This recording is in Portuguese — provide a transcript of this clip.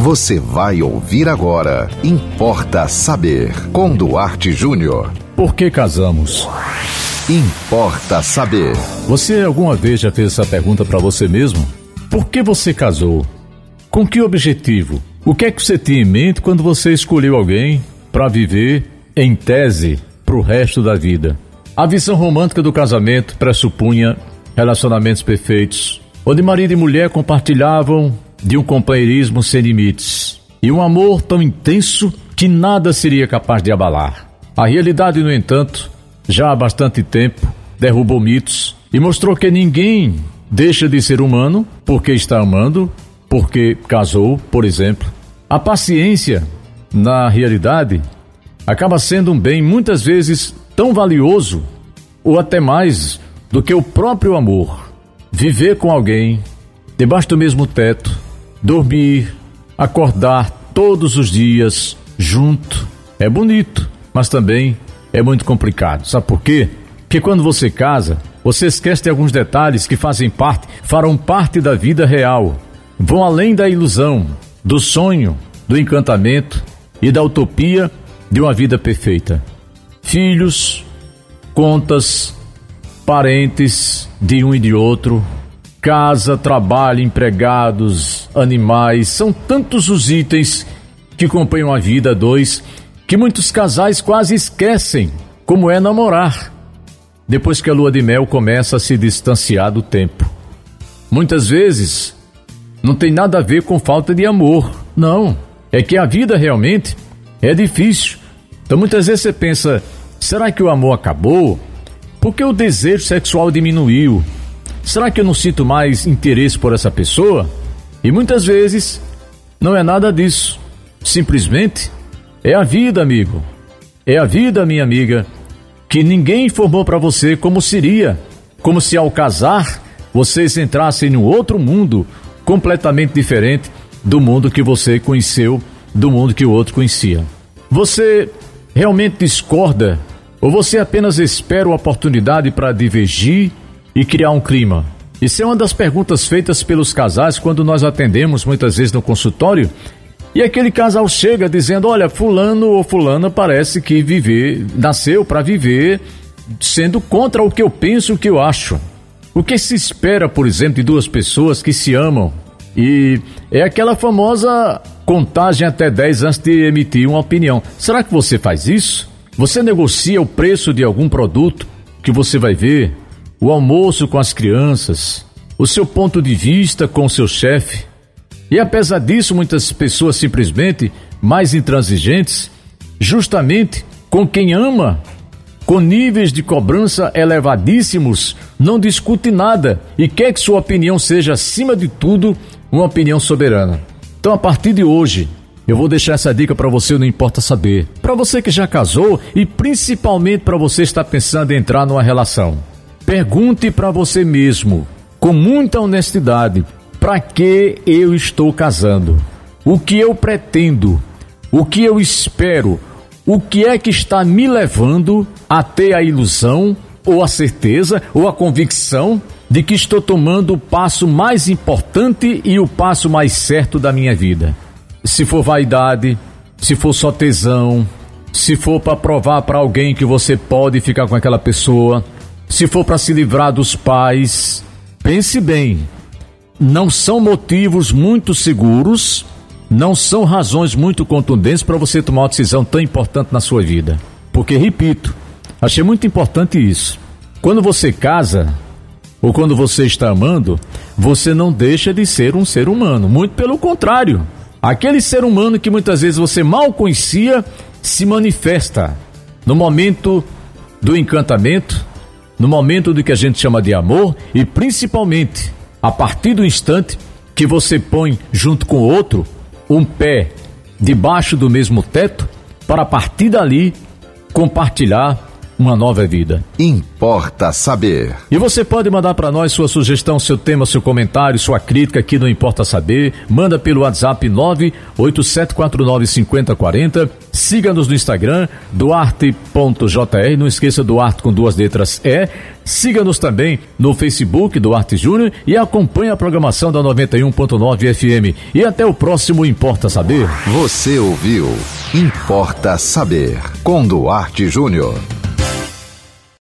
Você vai ouvir agora. Importa saber. Com Duarte Júnior. Por que casamos? Importa saber. Você alguma vez já fez essa pergunta para você mesmo? Por que você casou? Com que objetivo? O que é que você tinha em mente quando você escolheu alguém para viver, em tese, para o resto da vida? A visão romântica do casamento pressupunha relacionamentos perfeitos, onde marido e mulher compartilhavam de um companheirismo sem limites e um amor tão intenso que nada seria capaz de abalar. A realidade, no entanto, já há bastante tempo derrubou mitos e mostrou que ninguém deixa de ser humano porque está amando, porque casou, por exemplo. A paciência, na realidade, acaba sendo um bem muitas vezes tão valioso ou até mais do que o próprio amor. Viver com alguém, debaixo do mesmo teto, dormir, acordar todos os dias junto, é bonito, mas também é muito complicado. Sabe por quê? Porque quando você casa, você esquece de alguns detalhes que fazem parte, farão parte da vida real. Vão além da ilusão, do sonho, do encantamento e da utopia de uma vida perfeita. Filhos, contas, parentes de um e de outro, casa, trabalho, empregados, animais, são tantos os itens que compõem a vida dois que muitos casais quase esquecem como é namorar, depois que a lua de mel começa a se distanciar do tempo. Muitas vezes não tem nada a ver com falta de amor, não. É que a vida realmente é difícil. Então muitas vezes você pensa: será que o amor acabou? Por que o desejo sexual diminuiu? Será que eu não sinto mais interesse por essa pessoa? E muitas vezes não é nada disso. Simplesmente é a vida, amigo. É a vida, minha amiga, que ninguém informou para você como seria. Como se ao casar vocês entrassem num outro mundo completamente diferente do mundo que você conheceu, do mundo que o outro conhecia. Você realmente discorda ou você apenas espera a oportunidade para divergir e criar um clima? Isso é uma das perguntas feitas pelos casais quando nós atendemos muitas vezes no consultório e aquele casal chega dizendo: Olha, Fulano ou Fulana parece que viver, nasceu para viver sendo contra o que eu penso, o que eu acho. O que se espera, por exemplo, de duas pessoas que se amam? E é aquela famosa contagem até 10 antes de emitir uma opinião. Será que você faz isso? Você negocia o preço de algum produto que você vai ver? O almoço com as crianças? O seu ponto de vista com o seu chefe? E apesar disso, muitas pessoas simplesmente mais intransigentes, justamente com quem ama, com níveis de cobrança elevadíssimos, não discute nada e quer que sua opinião seja, acima de tudo, uma opinião soberana. Então, a partir de hoje, eu vou deixar essa dica para você, não importa saber. Para você que já casou e principalmente para você estar pensando em entrar numa relação. Pergunte para você mesmo, com muita honestidade, para que eu estou casando? O que eu pretendo? O que eu espero? O que é que está me levando a ter a ilusão, ou a certeza, ou a convicção de que estou tomando o passo mais importante e o passo mais certo da minha vida? Se for vaidade, se for só tesão, se for para provar para alguém que você pode ficar com aquela pessoa, se for para se livrar dos pais, pense bem não são motivos muito seguros, não são razões muito contundentes para você tomar uma decisão tão importante na sua vida. Porque, repito, achei muito importante isso. Quando você casa, ou quando você está amando, você não deixa de ser um ser humano. Muito pelo contrário. Aquele ser humano que muitas vezes você mal conhecia se manifesta no momento do encantamento, no momento do que a gente chama de amor e principalmente a partir do instante que você põe junto com outro um pé debaixo do mesmo teto, para a partir dali compartilhar uma nova vida. Importa saber. E você pode mandar para nós sua sugestão, seu tema, seu comentário, sua crítica aqui no Importa Saber. Manda pelo WhatsApp 987495040. Siga-nos no Instagram, duarte.jr. Não esqueça Duarte com duas letras E. Siga-nos também no Facebook Duarte Júnior e acompanhe a programação da 91.9 FM. E até o próximo Importa Saber. Você ouviu Importa Saber com Duarte Júnior.